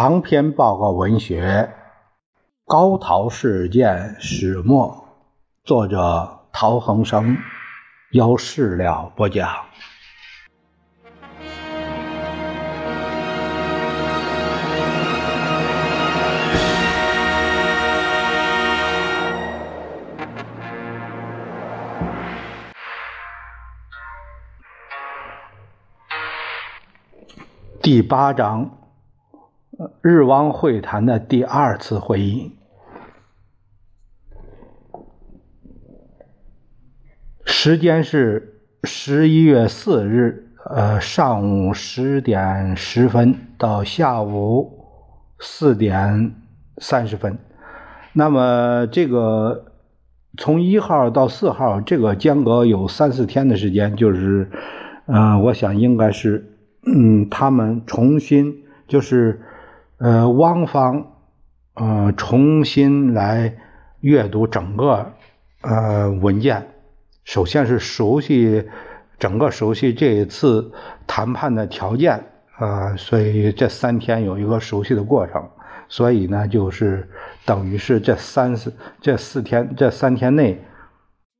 长篇报告文学《高陶事件始末》，作者陶恒生，由事了播讲。第八章。日汪会谈的第二次会议，时间是十一月四日，呃，上午十点十分到下午四点三十分。那么，这个从一号到四号，这个间隔有三四天的时间，就是，嗯，我想应该是，嗯，他们重新就是。呃，汪方，呃，重新来阅读整个呃文件，首先是熟悉整个熟悉这一次谈判的条件啊，所以这三天有一个熟悉的过程，所以呢，就是等于是这三四这四天这三天内，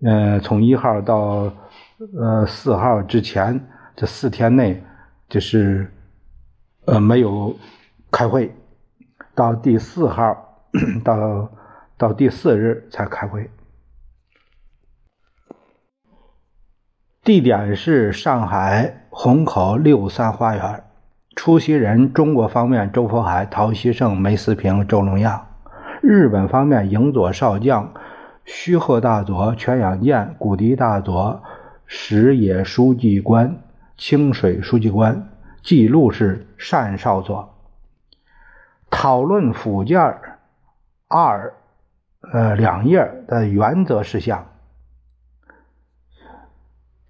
呃，从一号到呃四号之前这四天内，就是呃没有。开会到第四号，到到第四日才开会。地点是上海虹口六三花园。出席人：中国方面周佛海、陶希圣、梅思平、周龙样；日本方面营佐少将、须贺大佐、全养健、古迪大佐、石野书记官、清水书记官。记录是单少佐。讨论附件二，呃，两页的原则事项。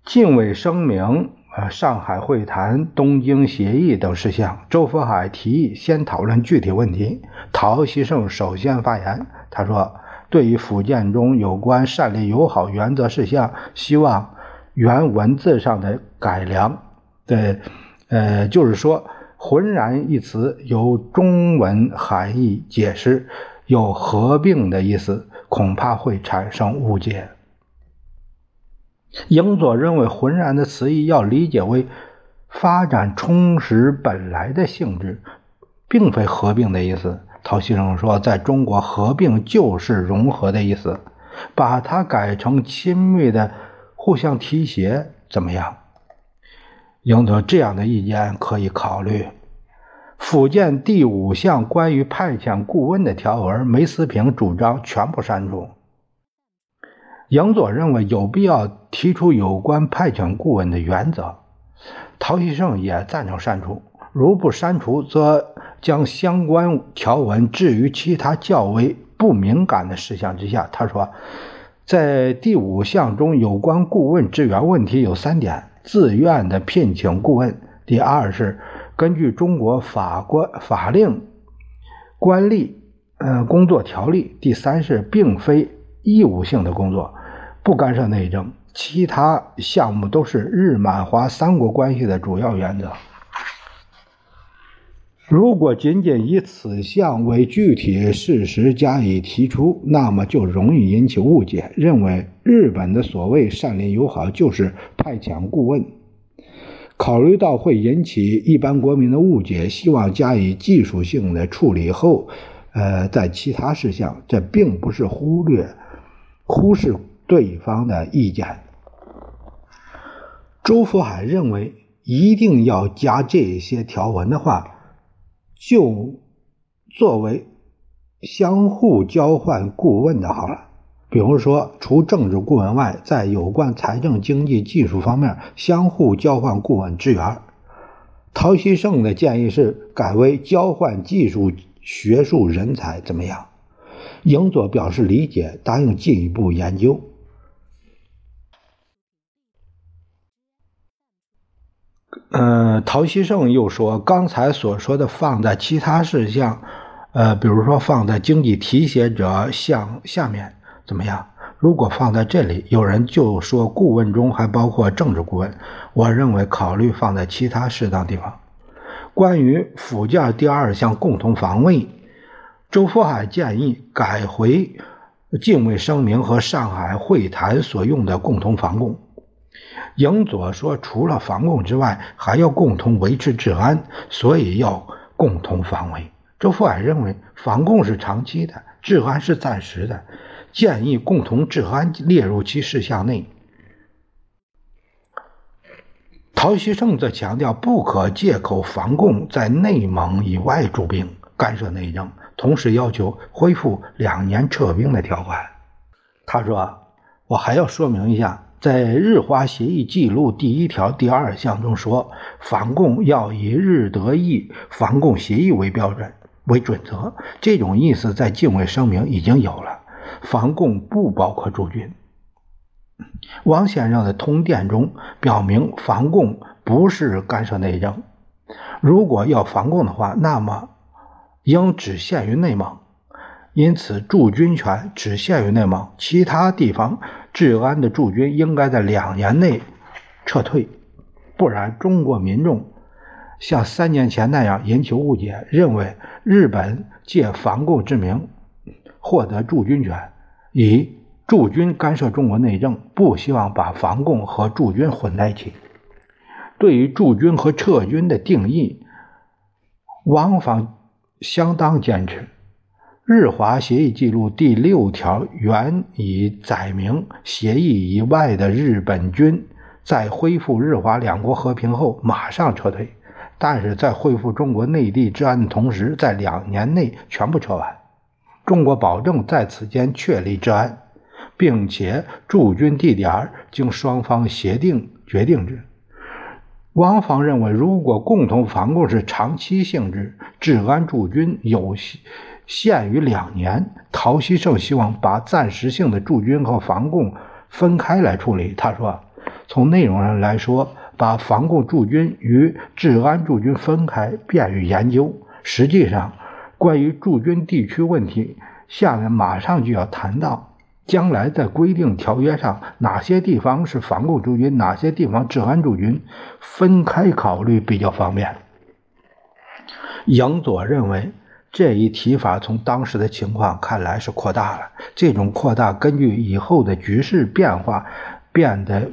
敬畏声明，呃，上海会谈、东京协议等事项。周佛海提议先讨论具体问题。陶希圣首先发言，他说：“对于附件中有关善邻友好原则事项，希望原文字上的改良。对，呃，就是说。”浑然一词由中文含义解释，有合并的意思，恐怕会产生误解。英佐认为，浑然的词义要理解为发展充实本来的性质，并非合并的意思。陶先生说，在中国，合并就是融合的意思，把它改成亲密的互相提携，怎么样？赢得这样的意见可以考虑。附件第五项关于派遣顾问的条文，梅思平主张全部删除。杨佐认为有必要提出有关派遣顾问的原则。陶希圣也赞成删除。如不删除，则将相关条文置于其他较为不敏感的事项之下。他说，在第五项中有关顾问支援问题有三点：自愿的聘请顾问；第二是。根据中国法官法令、官吏呃工作条例，第三是并非义务性的工作，不干涉内政，其他项目都是日满华三国关系的主要原则。如果仅仅以此项为具体事实加以提出，那么就容易引起误解，认为日本的所谓善邻友好就是派遣顾问。考虑到会引起一般国民的误解，希望加以技术性的处理后，呃，在其他事项，这并不是忽略、忽视对方的意见。周福海认为，一定要加这些条文的话，就作为相互交换顾问的好了。比如说，除政治顾问外，在有关财政、经济、技术方面相互交换顾问支援。陶希圣的建议是改为交换技术、学术人才，怎么样？英佐表示理解，答应进一步研究。呃，陶希圣又说，刚才所说的放在其他事项，呃，比如说放在经济提携者项下面。怎么样？如果放在这里，有人就说顾问中还包括政治顾问。我认为考虑放在其他适当地方。关于附件第二项共同防卫，周福海建议改回敬畏声明和上海会谈所用的共同防共。影佐说，除了防共之外，还要共同维持治安，所以要共同防卫。周福海认为，防共是长期的，治安是暂时的，建议共同治安列入其事项内。陶希圣则强调，不可借口防共在内蒙以外驻兵干涉内政，同时要求恢复两年撤兵的条款。他说：“我还要说明一下，在日华协议记录第一条第二项中说，防共要以日德意防共协议为标准为准则。这种意思在敬畏声明已经有了，防共不包括驻军。”王先生的通电中表明，防共不是干涉内政。如果要防共的话，那么应只限于内蒙，因此驻军权只限于内蒙，其他地方治安的驻军应该在两年内撤退，不然中国民众像三年前那样引起误解，认为日本借防共之名获得驻军权，以。驻军干涉中国内政，不希望把防共和驻军混在一起。对于驻军和撤军的定义，王方相当坚持。日华协议记录第六条原已载明，协议以外的日本军在恢复日华两国和平后马上撤退，但是在恢复中国内地治安的同时，在两年内全部撤完。中国保证在此间确立治安。并且驻军地点经双方协定决定之。汪方认为，如果共同防共是长期性质，治安驻军有限于两年。陶希圣希望把暂时性的驻军和防共分开来处理。他说，从内容上来说，把防共驻军与治安驻军分开便于研究。实际上，关于驻军地区问题，下面马上就要谈到。将来在规定条约上，哪些地方是防共驻军，哪些地方治安驻军，分开考虑比较方便。杨佐认为这一提法从当时的情况看来是扩大了，这种扩大根据以后的局势变化变得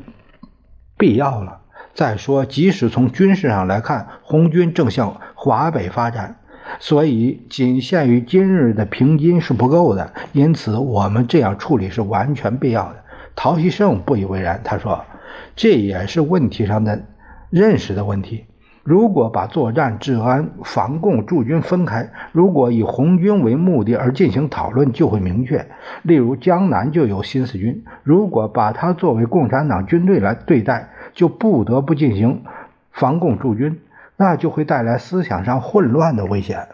必要了。再说，即使从军事上来看，红军正向华北发展。所以，仅限于今日的平津是不够的，因此我们这样处理是完全必要的。陶希圣不以为然，他说：“这也是问题上的认识的问题。如果把作战、治安、防共驻军分开，如果以红军为目的而进行讨论，就会明确。例如，江南就有新四军，如果把它作为共产党军队来对待，就不得不进行防共驻军。”那就会带来思想上混乱的危险。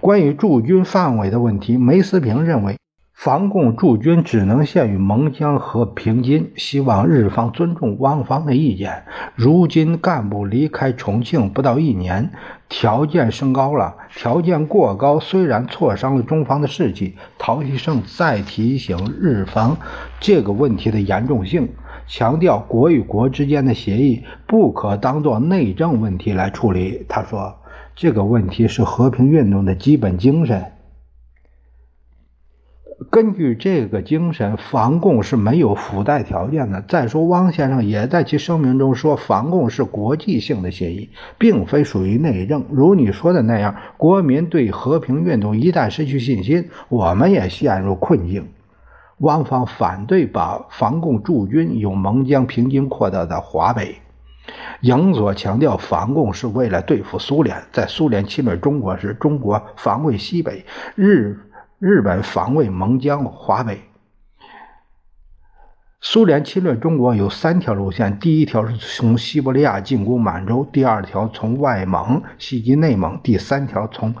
关于驻军范围的问题，梅思平认为，防共驻军只能限于蒙江和平津，希望日方尊重汪方的意见。如今干部离开重庆不到一年，条件升高了，条件过高虽然挫伤了中方的士气。陶希圣再提醒日方这个问题的严重性。强调国与国之间的协议不可当作内政问题来处理。他说：“这个问题是和平运动的基本精神。根据这个精神，防共是没有附带条件的。再说，汪先生也在其声明中说，防共是国际性的协议，并非属于内政。如你说的那样，国民对和平运动一旦失去信心，我们也陷入困境。”汪方反对把防共驻军由蒙江、平津扩大到华北。杨佐强调，防共是为了对付苏联，在苏联侵略中国时，中国防卫西北，日日本防卫蒙江、华北。苏联侵略中国有三条路线：第一条是从西伯利亚进攻满洲；第二条从外蒙袭击内蒙；第三条从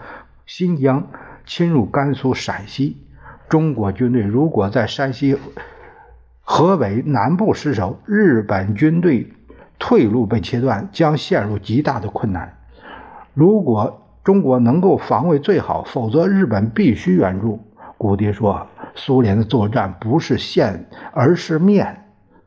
新疆侵入甘肃、陕西。中国军队如果在山西、河北南部失守，日本军队退路被切断，将陷入极大的困难。如果中国能够防卫最好，否则日本必须援助。古迪说：“苏联的作战不是线，而是面。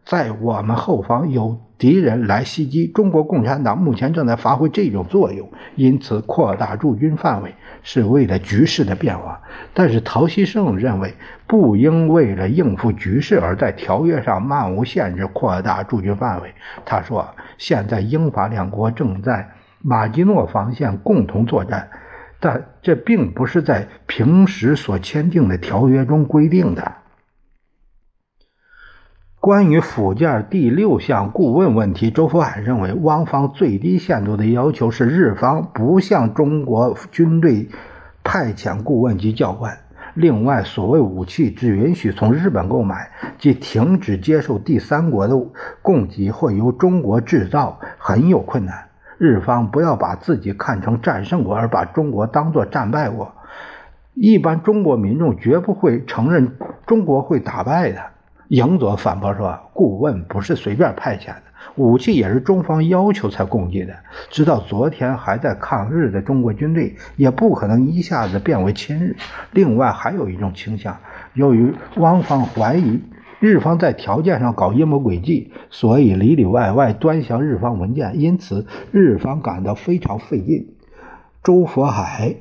在我们后方有敌人来袭击，中国共产党目前正在发挥这种作用，因此扩大驻军范围是为了局势的变化。但是陶希圣认为，不应为了应付局势而在条约上漫无限制扩大驻军范围。他说：“现在英法两国正在马基诺防线共同作战，但这并不是在平时所签订的条约中规定的。”关于附件第六项顾问问题，周福海认为，汪方最低限度的要求是日方不向中国军队派遣顾问及教官。另外，所谓武器只允许从日本购买，即停止接受第三国的供给或由中国制造，很有困难。日方不要把自己看成战胜国，而把中国当作战败国。一般中国民众绝不会承认中国会打败的。影佐反驳说：“顾问不是随便派遣的，武器也是中方要求才供给的。直到昨天还在抗日的中国军队，也不可能一下子变为亲日。另外，还有一种倾向，由于汪方怀疑日方在条件上搞阴谋诡计，所以里里外外端详日方文件，因此日方感到非常费劲。”周佛海。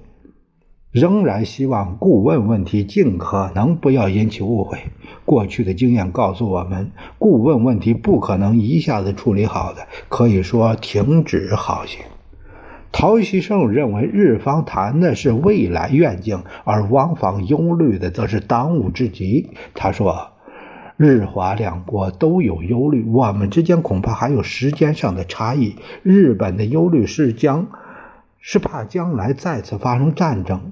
仍然希望顾问问题尽可能不要引起误会。过去的经验告诉我们，顾问问题不可能一下子处理好的，可以说停止好些。陶希圣认为，日方谈的是未来愿景，而汪方忧虑的则是当务之急。他说：“日华两国都有忧虑，我们之间恐怕还有时间上的差异。日本的忧虑是将，是怕将来再次发生战争。”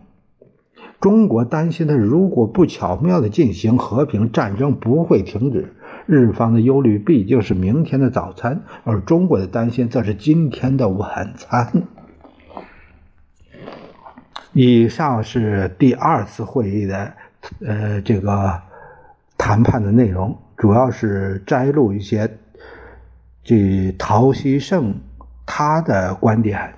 中国担心的，如果不巧妙地进行和平战争，不会停止。日方的忧虑毕竟是明天的早餐，而中国的担心则是今天的晚餐。以上是第二次会议的呃这个谈判的内容，主要是摘录一些这陶希圣他的观点。